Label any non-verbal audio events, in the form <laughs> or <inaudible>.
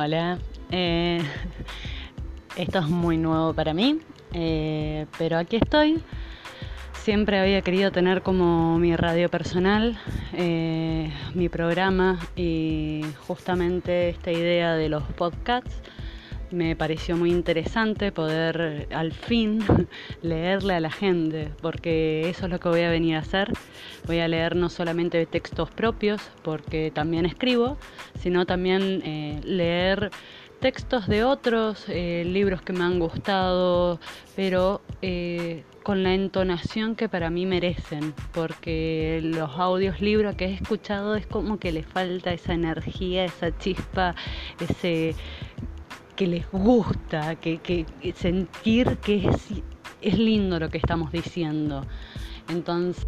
Hola, eh, <laughs> esto es muy nuevo para mí, eh, pero aquí estoy. Siempre había querido tener como mi radio personal, eh, mi programa y justamente esta idea de los podcasts me pareció muy interesante poder al fin <laughs> leerle a la gente, porque eso es lo que voy a venir a hacer. Voy a leer no solamente textos propios, porque también escribo, sino también eh, leer textos de otros, eh, libros que me han gustado, pero eh, con la entonación que para mí merecen, porque los audios libros que he escuchado es como que le falta esa energía, esa chispa, ese que les gusta, que, sentir que es, es lindo lo que estamos diciendo. Entonces...